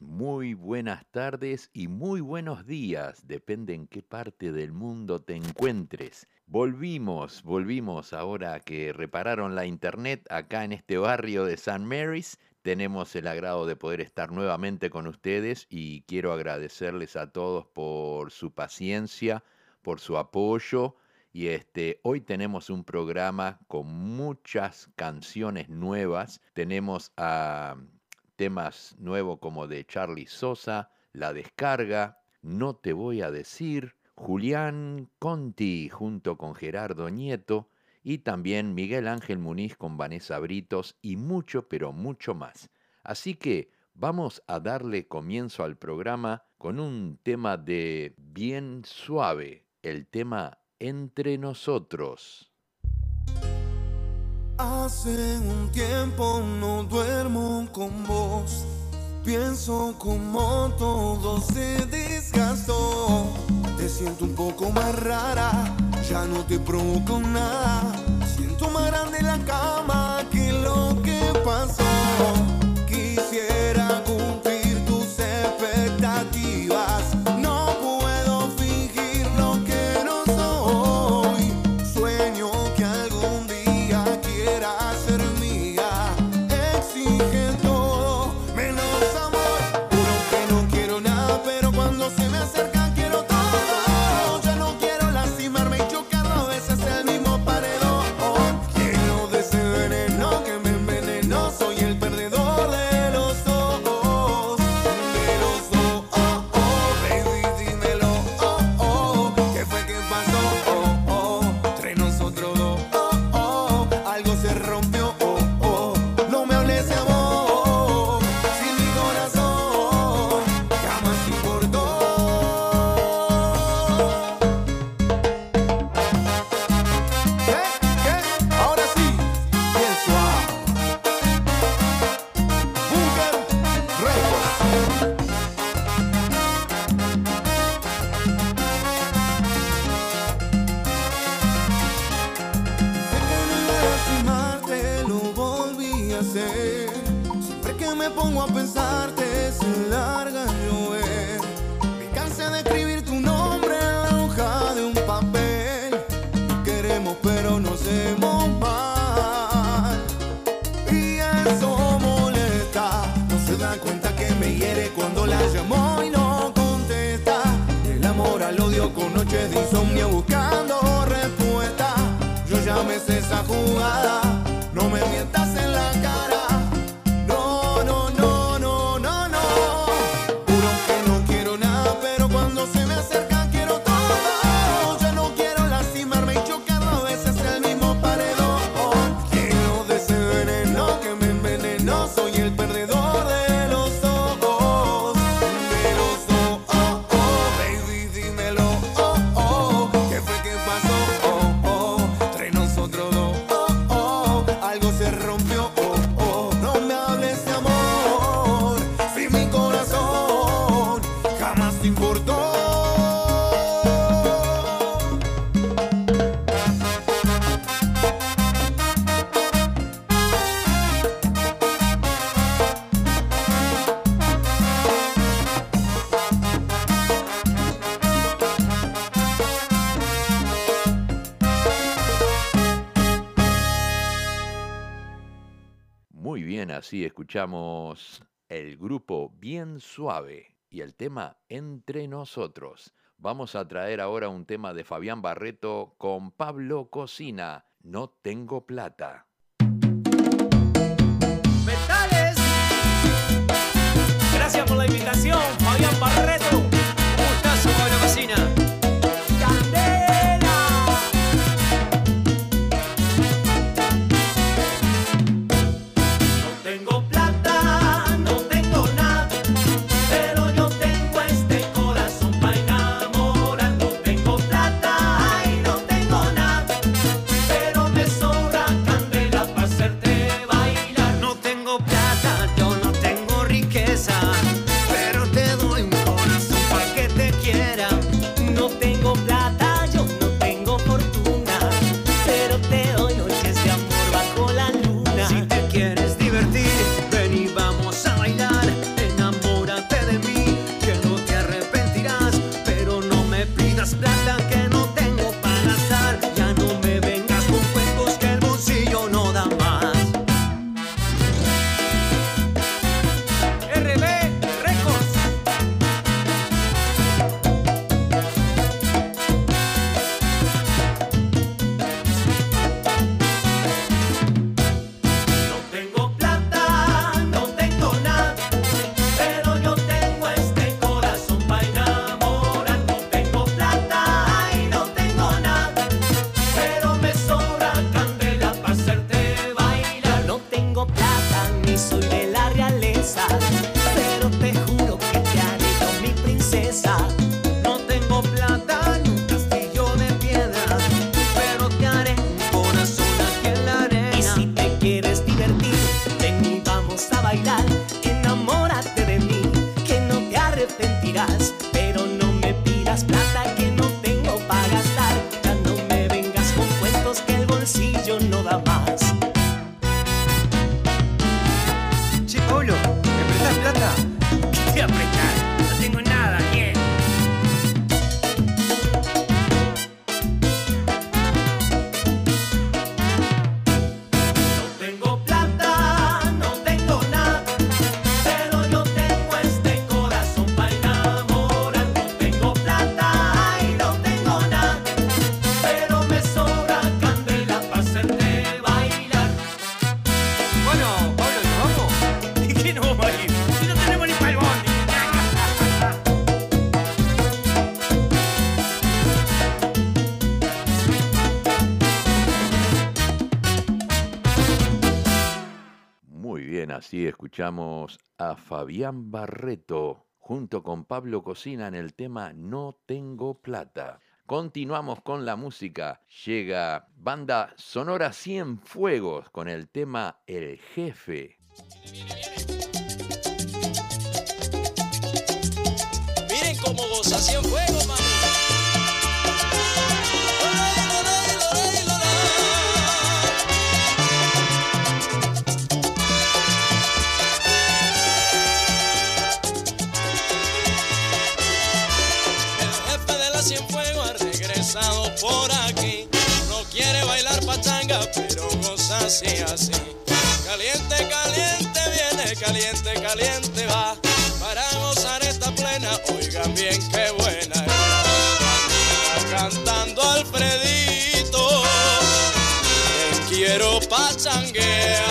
muy buenas tardes y muy buenos días, depende en qué parte del mundo te encuentres. Volvimos, volvimos ahora que repararon la internet acá en este barrio de San Mary's. Tenemos el agrado de poder estar nuevamente con ustedes y quiero agradecerles a todos por su paciencia, por su apoyo. Y este, hoy tenemos un programa con muchas canciones nuevas. Tenemos a temas nuevos como de Charlie Sosa, La Descarga, No Te Voy a Decir, Julián Conti junto con Gerardo Nieto y también Miguel Ángel Muniz con Vanessa Britos y mucho, pero mucho más. Así que vamos a darle comienzo al programa con un tema de bien suave, el tema Entre nosotros. Hace un tiempo no duermo con vos. Pienso como todo se desgastó. Te siento un poco más rara, ya no te provoco nada. Siento más grande la cama que lo que pasó. Con noches de insomnio buscando respuesta. Yo ya me sé esa jugada. No me mientas escuchamos el grupo Bien Suave y el tema Entre Nosotros. Vamos a traer ahora un tema de Fabián Barreto con Pablo Cocina, No tengo plata. arrepentirás. escuchamos a Fabián Barreto junto con Pablo Cocina en el tema No tengo plata. Continuamos con la música. Llega banda Sonora Cienfuegos con el tema El Jefe. Miren cómo goza Cienfuegos, man. así, así. Caliente, caliente viene, caliente, caliente va. Para gozar esta plena, oigan bien qué buena es. Cantando Alfredito, te quiero pachanguear.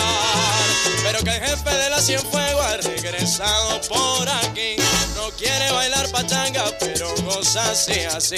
Pero que el jefe de la Cienfuegos ha regresado por aquí. No quiere bailar pachanga, pero goza así, así.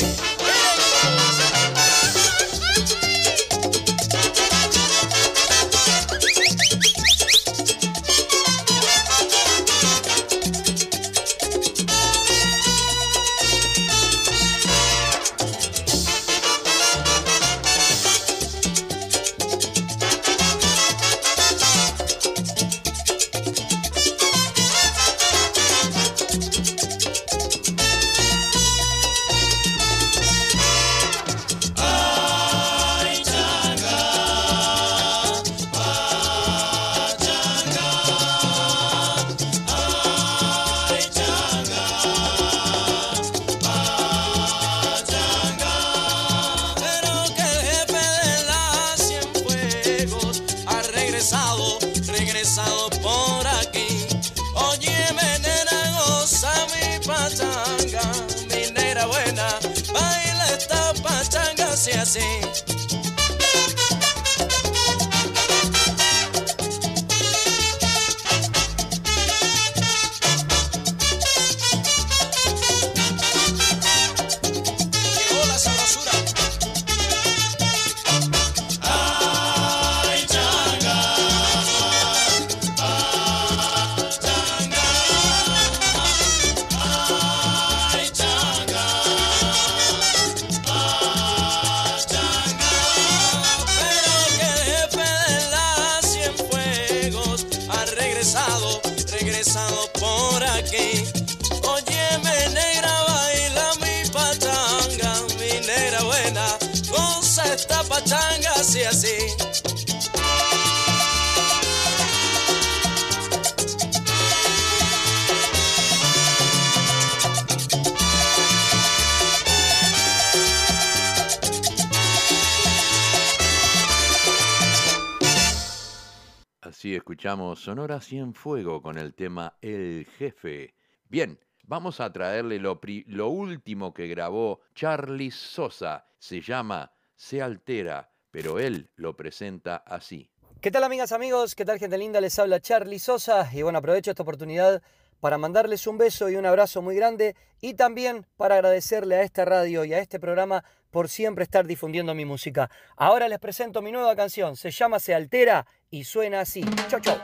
Escuchamos Sonora Cienfuego con el tema El Jefe. Bien, vamos a traerle lo, lo último que grabó Charlie Sosa. Se llama Se Altera, pero él lo presenta así. ¿Qué tal amigas, amigos? ¿Qué tal gente linda? Les habla Charlie Sosa y bueno, aprovecho esta oportunidad para mandarles un beso y un abrazo muy grande y también para agradecerle a esta radio y a este programa por siempre estar difundiendo mi música. Ahora les presento mi nueva canción, se llama Se Altera y suena así. Chau, chau.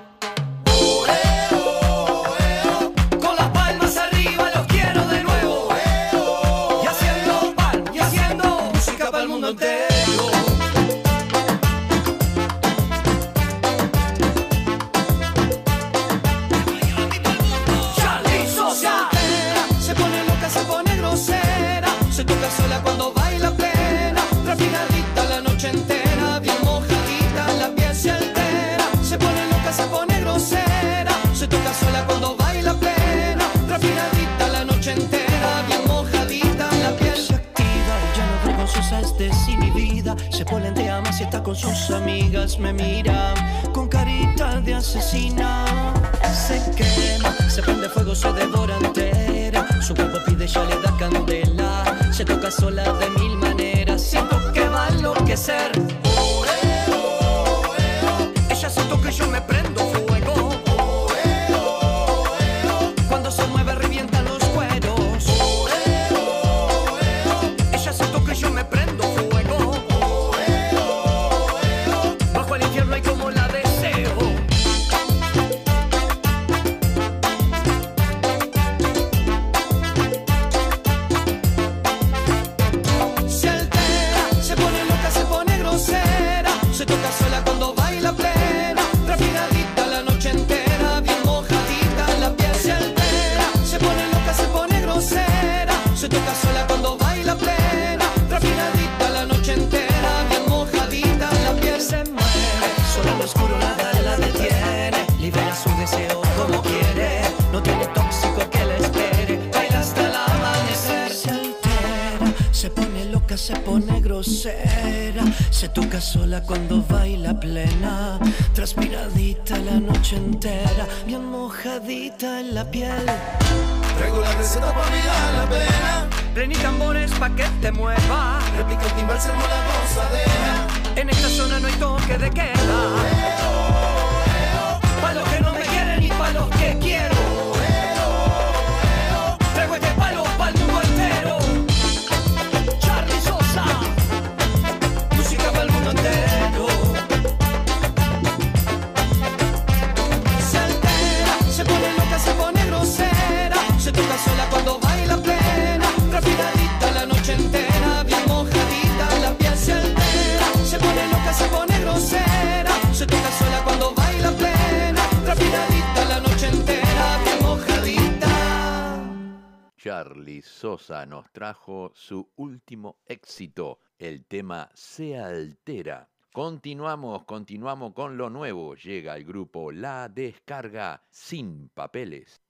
Con las se pone grosera. Se toca sola cuando baila plena. Refinadita la noche entera. Bien mojadita, la piel se activa, ya no vergonzosa es desinhibida, se polentea más y está con sus amigas, me mira con carita de asesina, se quema, se prende fuego, se devora entera, su cuerpo pide, ya le da candela, se toca sola de mil maneras, siento que va a enloquecer. En la piel. Traigo la receta para olvidar la pena. Prení tambores pa' que te mueva. Replica el timbal, la gozadera. En esta zona no hay toque de queda. Éxito, el tema Se Altera. Continuamos, continuamos con lo nuevo. Llega el grupo La Descarga sin papeles.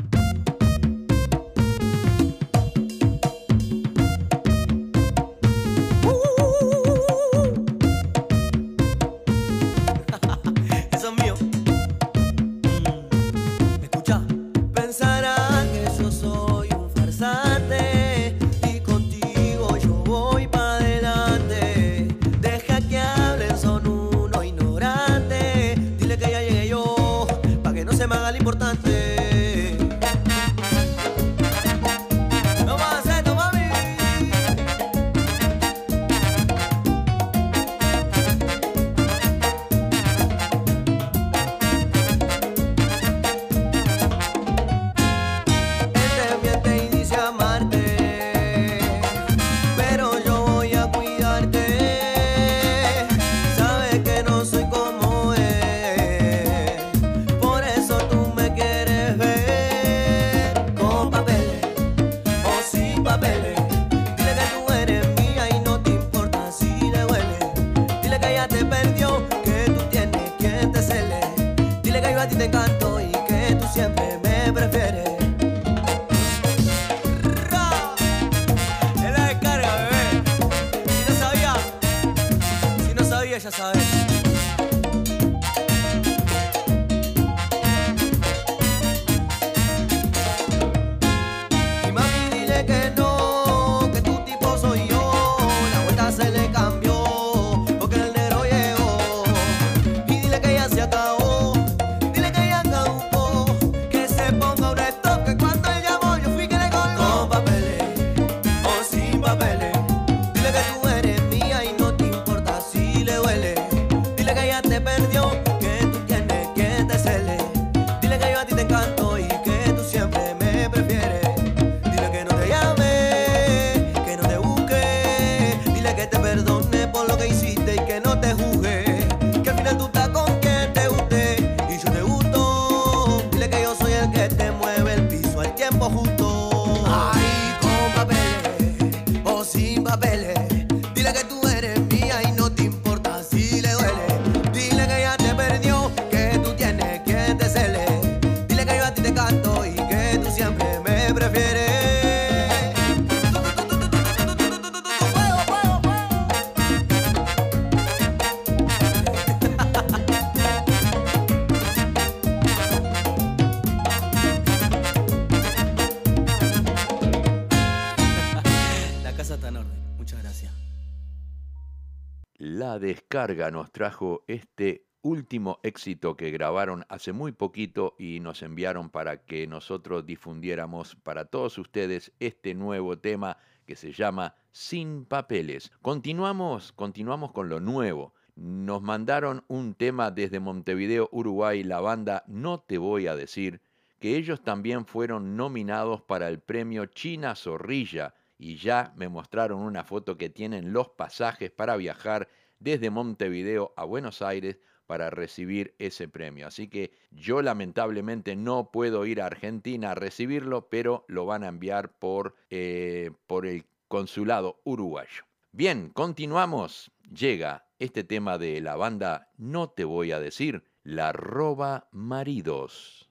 Descarga nos trajo este último éxito que grabaron hace muy poquito y nos enviaron para que nosotros difundiéramos para todos ustedes este nuevo tema que se llama Sin Papeles. Continuamos, continuamos con lo nuevo. Nos mandaron un tema desde Montevideo, Uruguay, la banda No Te Voy a Decir, que ellos también fueron nominados para el premio China Zorrilla y ya me mostraron una foto que tienen los pasajes para viajar desde Montevideo a Buenos Aires para recibir ese premio. Así que yo lamentablemente no puedo ir a Argentina a recibirlo, pero lo van a enviar por, eh, por el consulado uruguayo. Bien, continuamos. Llega este tema de la banda No te voy a decir, la roba maridos.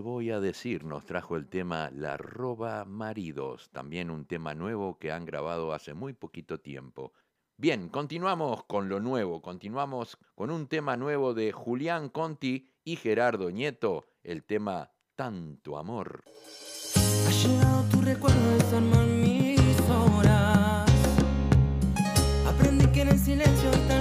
voy a decir nos trajo el tema La roba maridos, también un tema nuevo que han grabado hace muy poquito tiempo. Bien, continuamos con lo nuevo, continuamos con un tema nuevo de Julián Conti y Gerardo Nieto, el tema Tanto Amor. Ha llegado tu recuerdo. Aprendí que en el silencio tan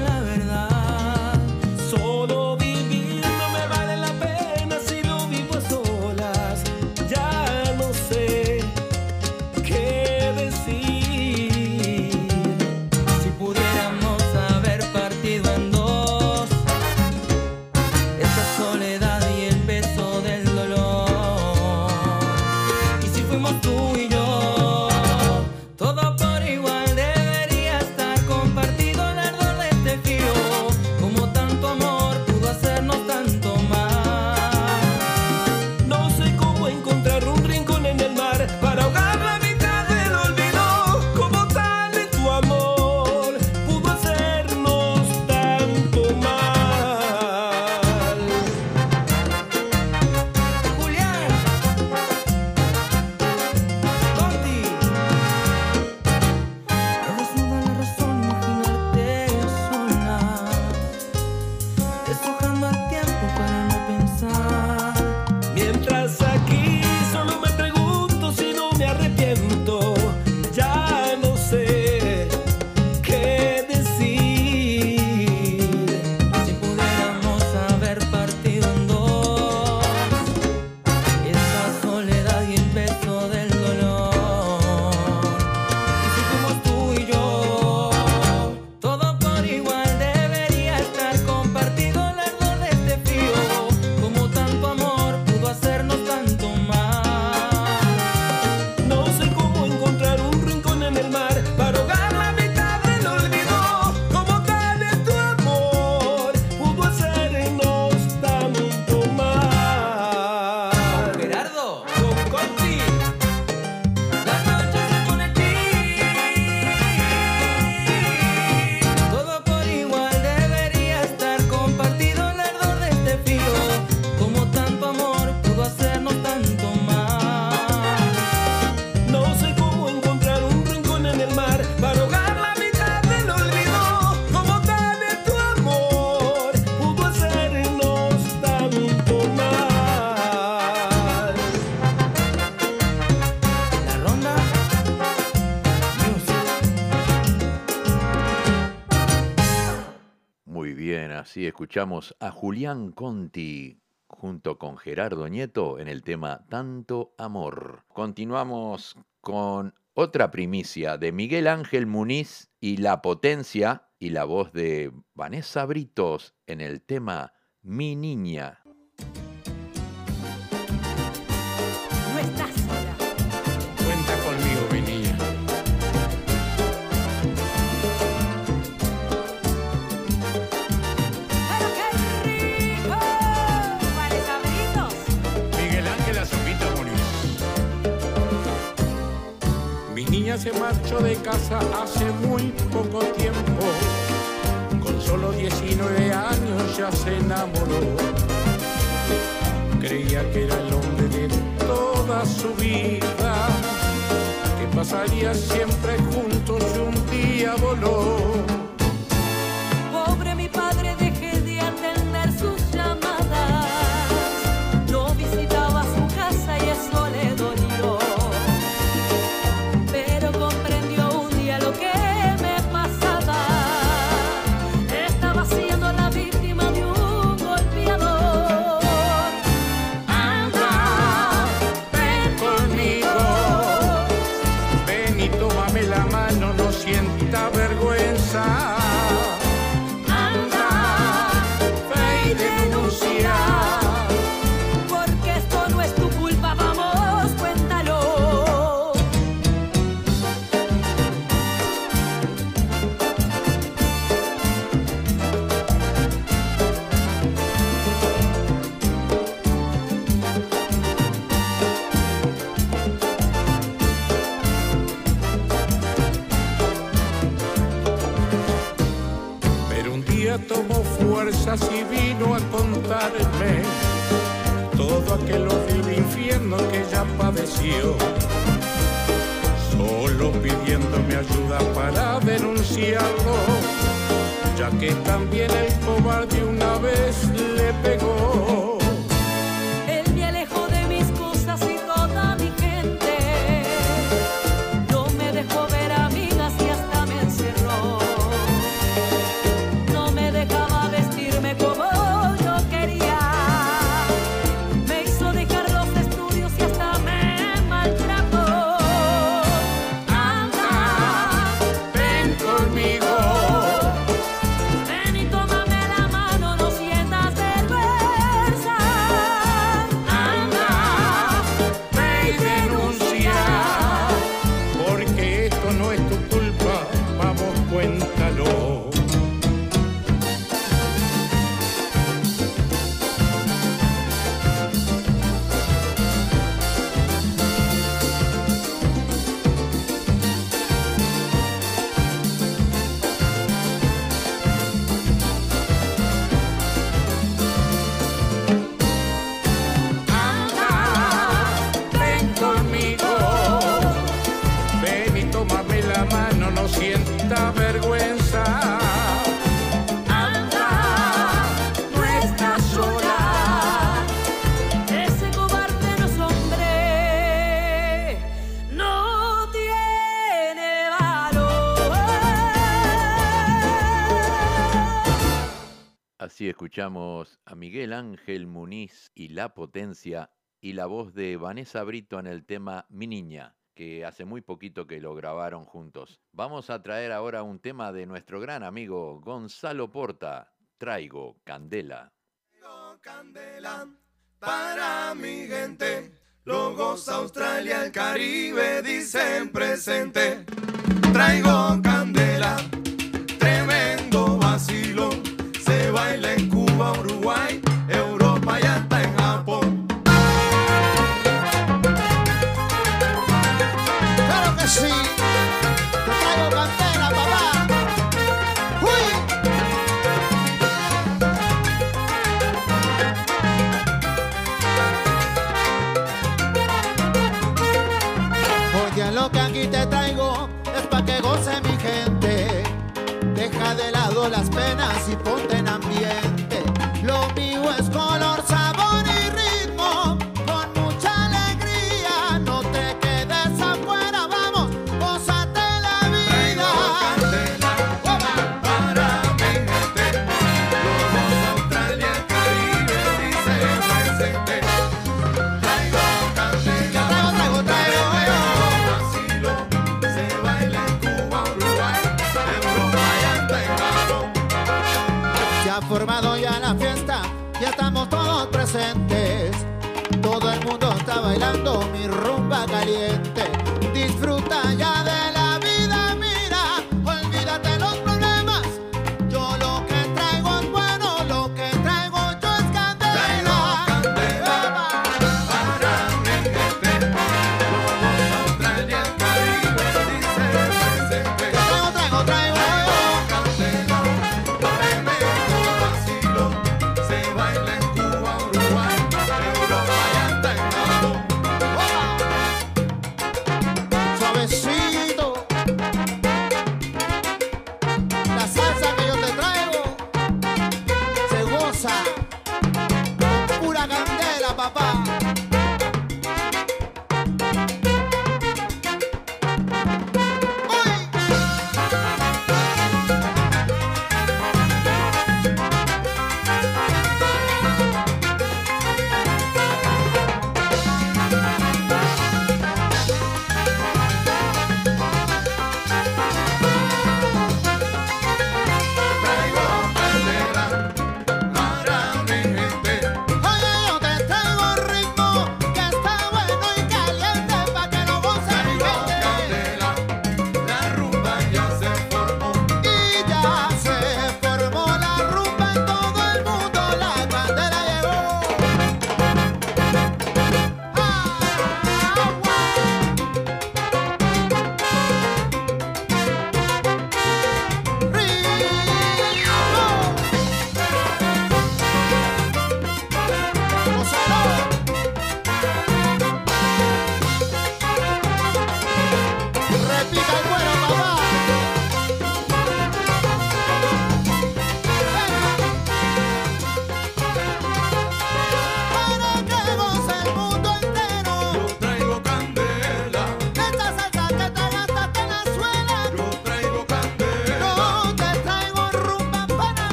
escuchamos a Julián Conti junto con Gerardo Nieto en el tema Tanto Amor. Continuamos con otra primicia de Miguel Ángel Muniz y La Potencia y la voz de Vanessa Britos en el tema Mi Niña. se marchó de casa hace muy poco tiempo. Con solo 19 años ya se enamoró. Creía que era el hombre de toda su vida. Que pasaría siempre juntos y un día voló. escuchamos a Miguel Ángel Muniz y La Potencia y la voz de Vanessa Brito en el tema Mi Niña, que hace muy poquito que lo grabaron juntos. Vamos a traer ahora un tema de nuestro gran amigo Gonzalo Porta, Traigo Candela. Traigo Candela para mi gente, Logos, Australia, el Caribe dicen presente. Traigo Candela, tremendo vacilo, se baila en Cuba, Uruguay, Europa y hasta en Japón. ¡Claro que sí! ¡Te traigo bandera, papá! ¡Uy! Oye, lo que aquí te traigo es pa' que goce mi gente. Deja de lado las penas y ponte en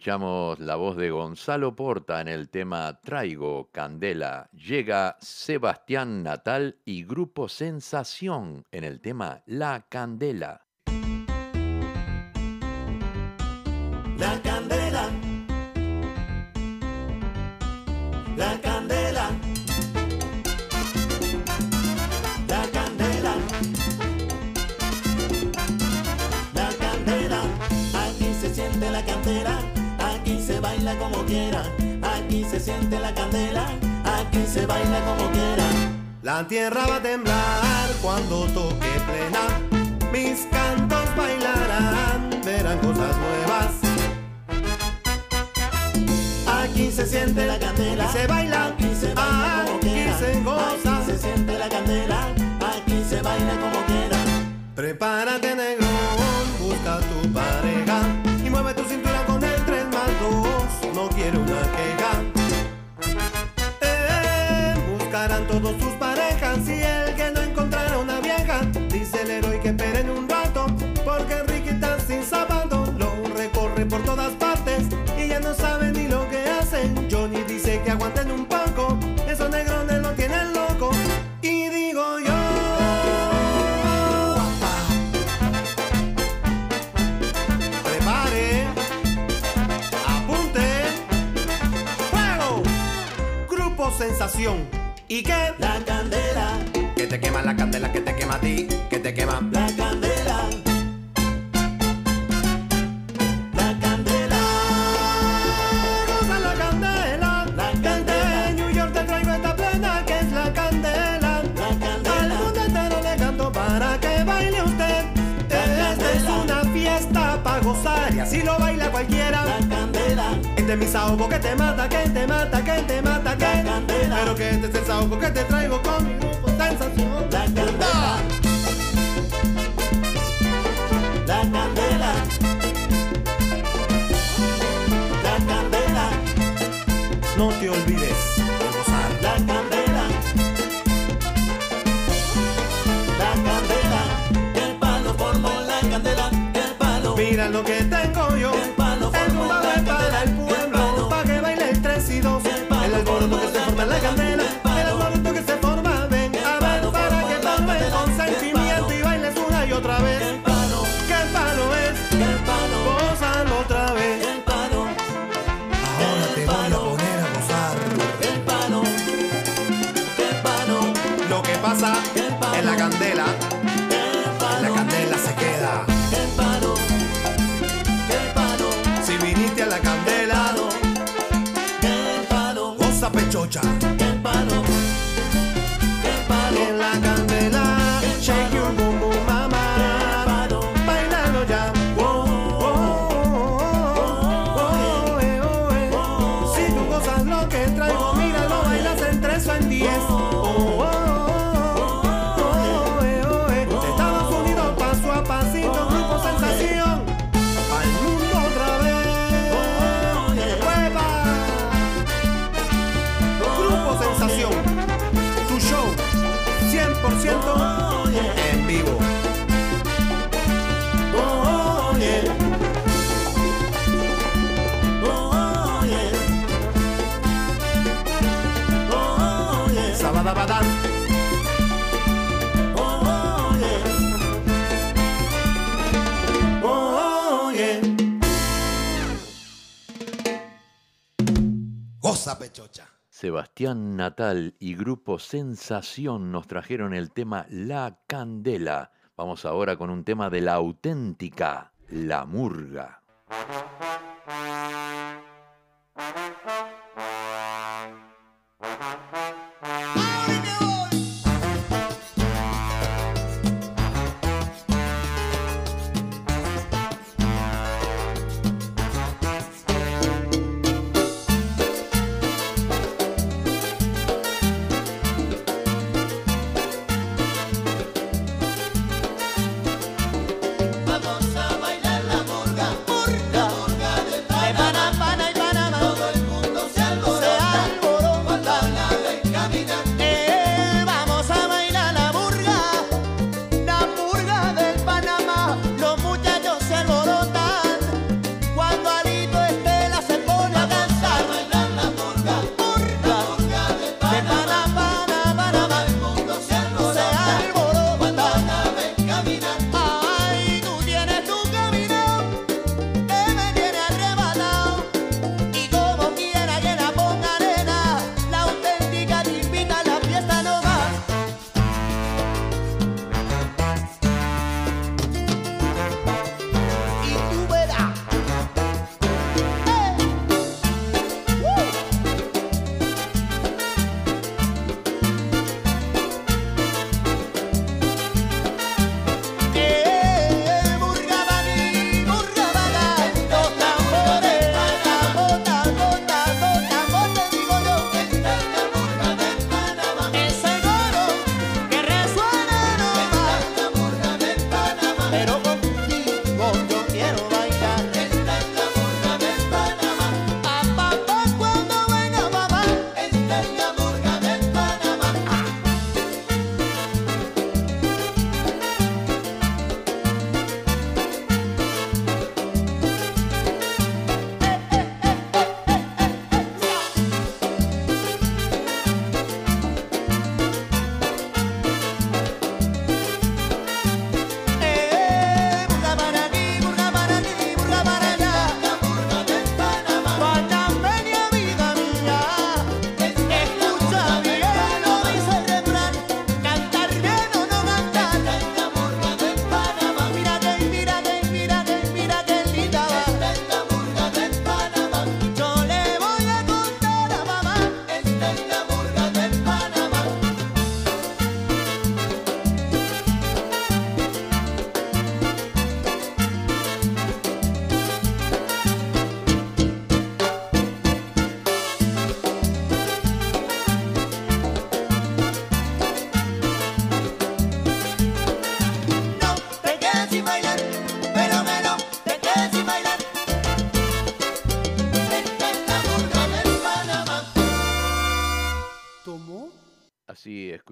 escuchamos la voz de Gonzalo Porta en el tema Traigo Candela. Llega Sebastián Natal y Grupo Sensación en el tema La Candela. Baila como quiera. Aquí se siente la candela. Aquí se baila como quiera. La tierra va a temblar cuando toque plena. Mis cantos bailarán, verán cosas nuevas. Aquí se siente la candela. Aquí se baila, Aquí se baila como aquí quiera. se goza. Aquí se siente la candela. Aquí se baila como quiera. Prepárate negrón, busca tu pareja 2. No quiero una queja. Eh, buscarán todos sus ¿Y qué? La candela. Que te quema la candela, que te quema a ti, que te quema. La candela. La candela. Goza la candela, La candela. New York te traigo esta plena que es la candela. La Al candela. mundo entero le canto para que baile usted. Esta es una fiesta para gozar y así lo baila cualquiera. La candela. Este es mi que te mata, que te mata, que te mata. Pero que este es el que te traigo con mi grupo sensación. La candela. La candela. La candela. No te olvides de gozar. La candela. La candela. El palo formó la candela. El palo. Mira lo que Sebastián Natal y Grupo Sensación nos trajeron el tema La Candela. Vamos ahora con un tema de la auténtica La murga,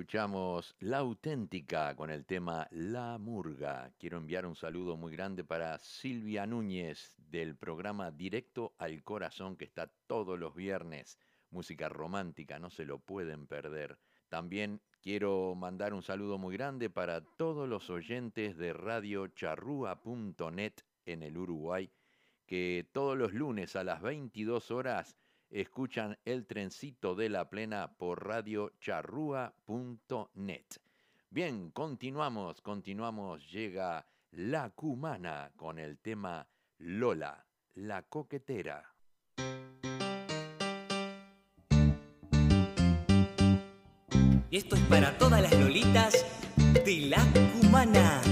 escuchamos La Auténtica con el tema La Murga. Quiero enviar un saludo muy grande para Silvia Núñez del programa Directo al Corazón que está todos los viernes. Música romántica, no se lo pueden perder. También quiero mandar un saludo muy grande para todos los oyentes de Radio Charrúa.net en el Uruguay, que todos los lunes a las 22 horas escuchan El Trencito de la Plena por radiocharrúa.net. Bien, continuamos, continuamos. Llega La Cumana con el tema Lola, la coquetera. Y esto es para todas las lolitas de La Cumana.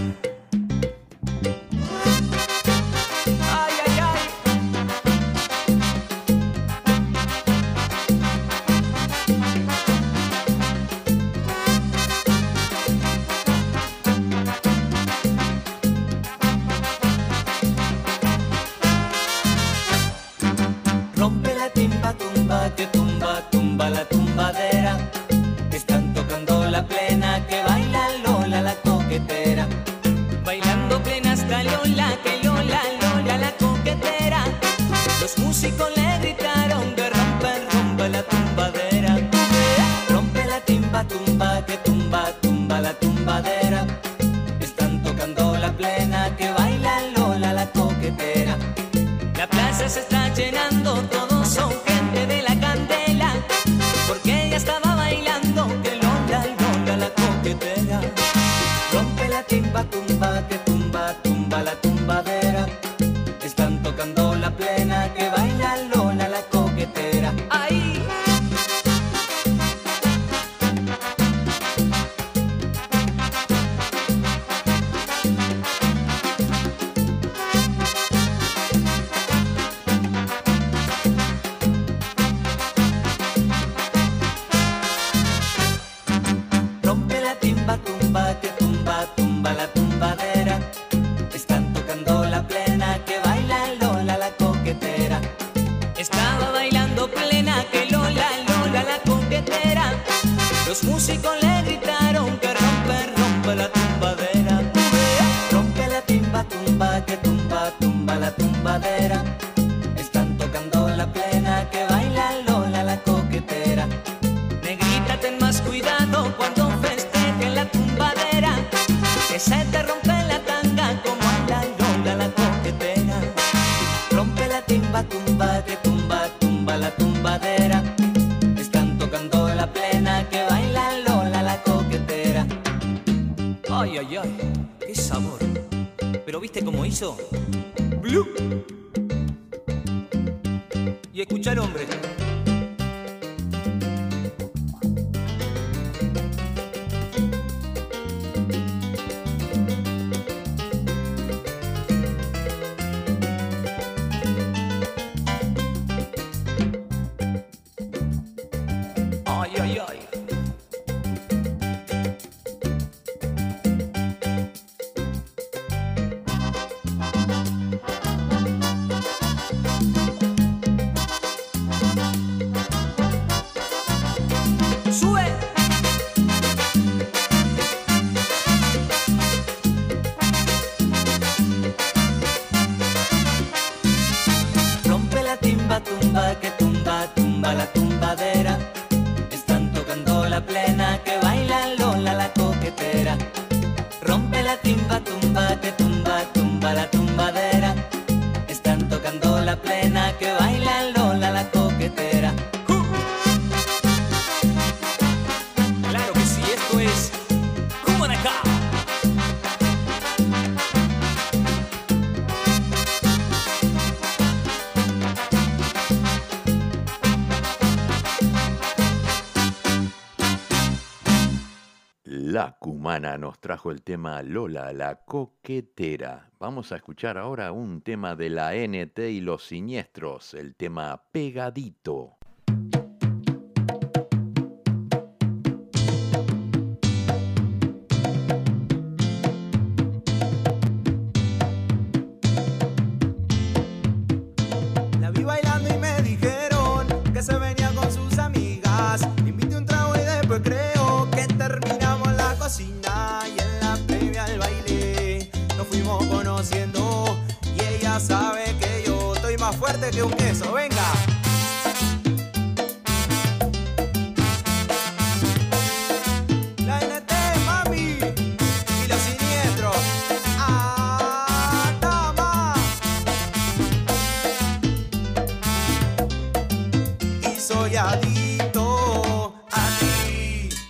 semana nos trajo el tema Lola, la coquetera. Vamos a escuchar ahora un tema de la NT y los siniestros, el tema Pegadito.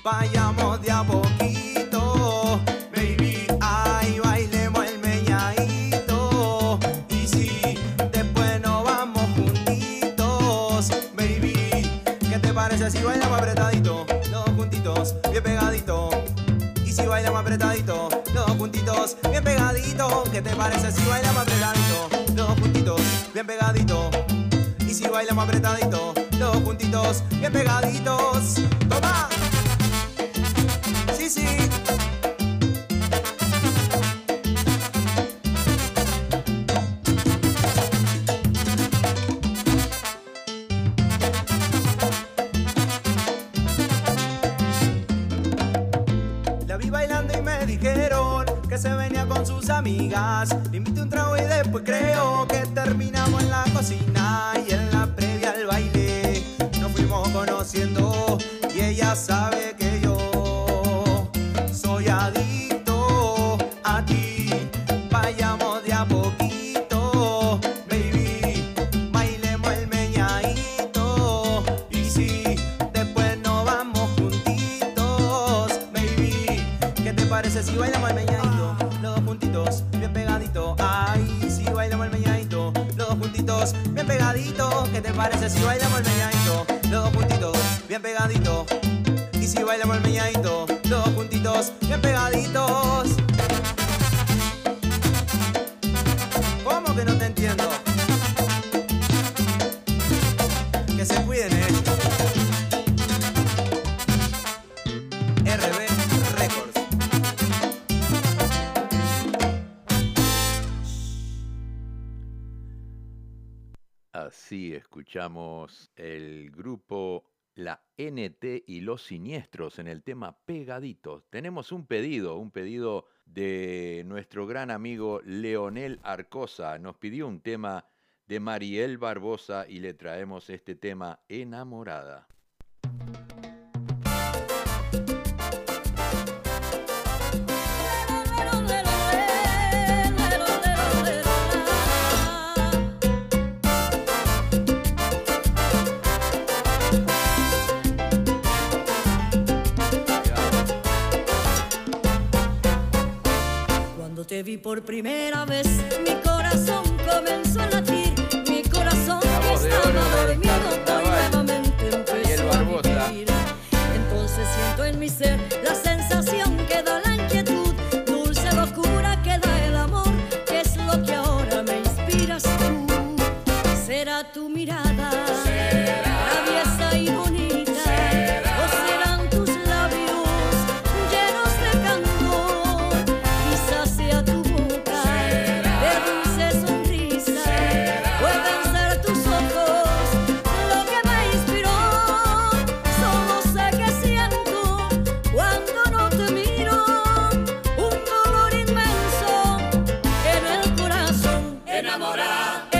Vayamos de a poquito, baby. Ay, bailemos el meñadito. Y si después nos vamos juntitos, baby. ¿Qué te parece si bailamos apretadito? Los juntitos, bien pegadito. Y si bailamos apretadito, los juntitos, bien pegadito. ¿Qué te parece si bailamos apretadito? Los juntitos, bien pegadito. Y si bailamos apretadito pegaditos, bien pegaditos. Toma. escuchamos el grupo La NT y Los Siniestros en el tema Pegaditos. Tenemos un pedido, un pedido de nuestro gran amigo Leonel Arcosa. Nos pidió un tema de Mariel Barbosa y le traemos este tema Enamorada. Te vi por primera vez, mi corazón comenzó a latir, mi corazón que estaba dormido hoy nuevamente empezó a vivir. Entonces siento en mi ser Yeah.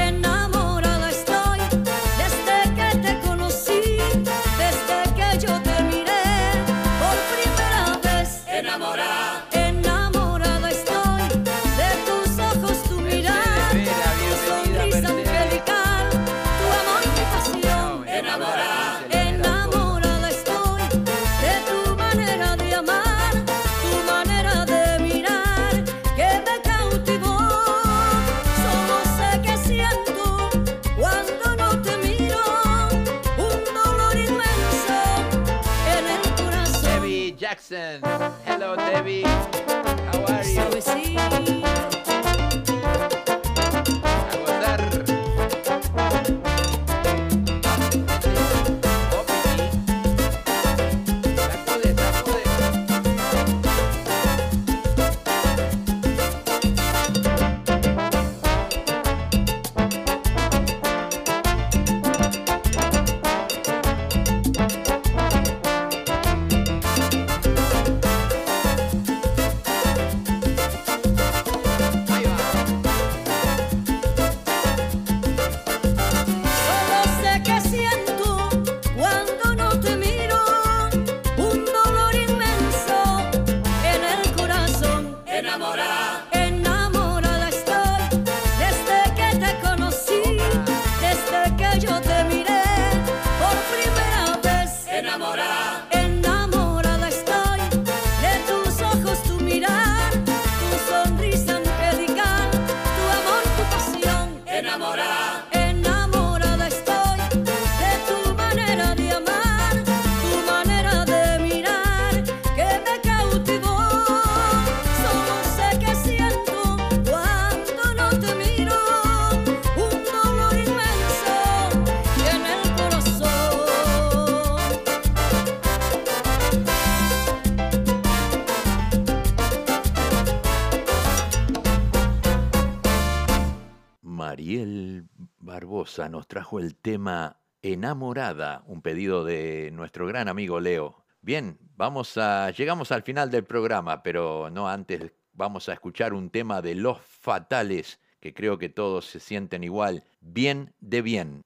Nos trajo el tema Enamorada, un pedido de nuestro gran amigo Leo. Bien, vamos a llegamos al final del programa, pero no antes vamos a escuchar un tema de Los Fatales que creo que todos se sienten igual, bien de bien.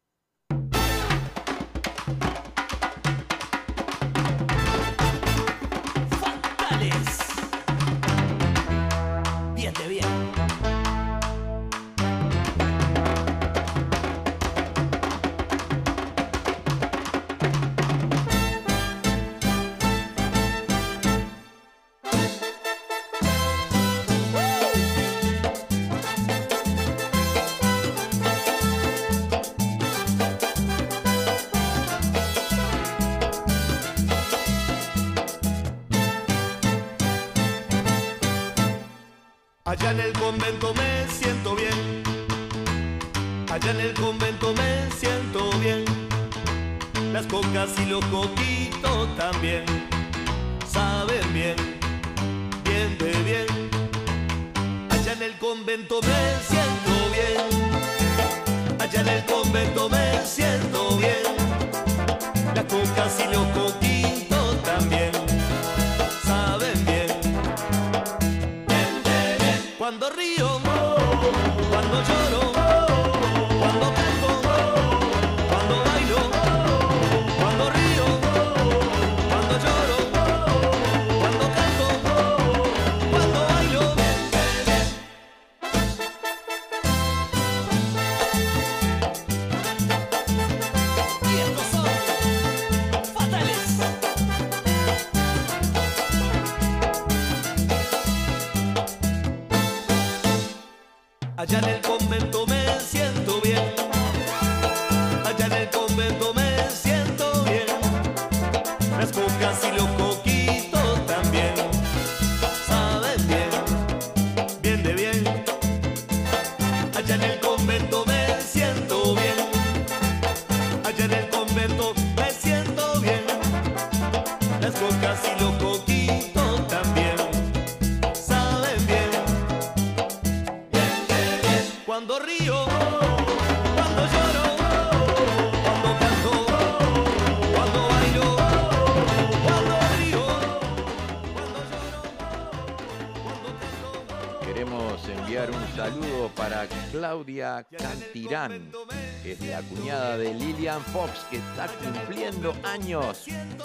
en el convento me siento bien. La coca y los coquillos.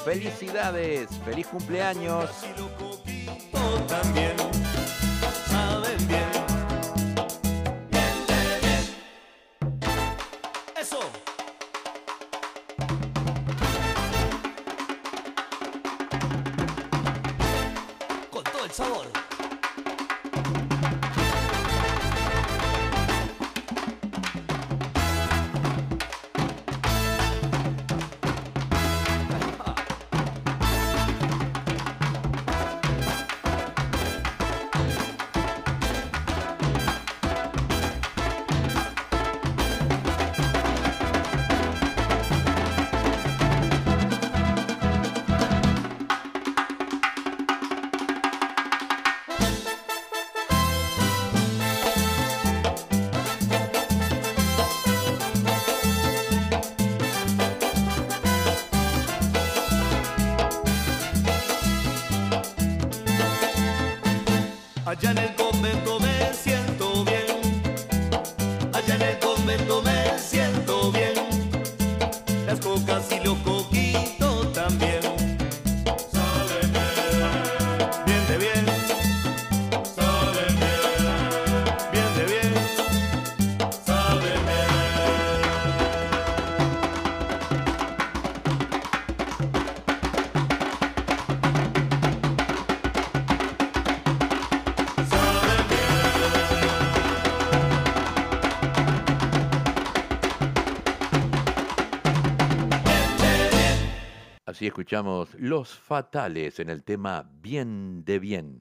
felicidades, feliz cumpleaños. También saben bien. Eso. Con todo el sabor. Los Fatales en el tema Bien de Bien.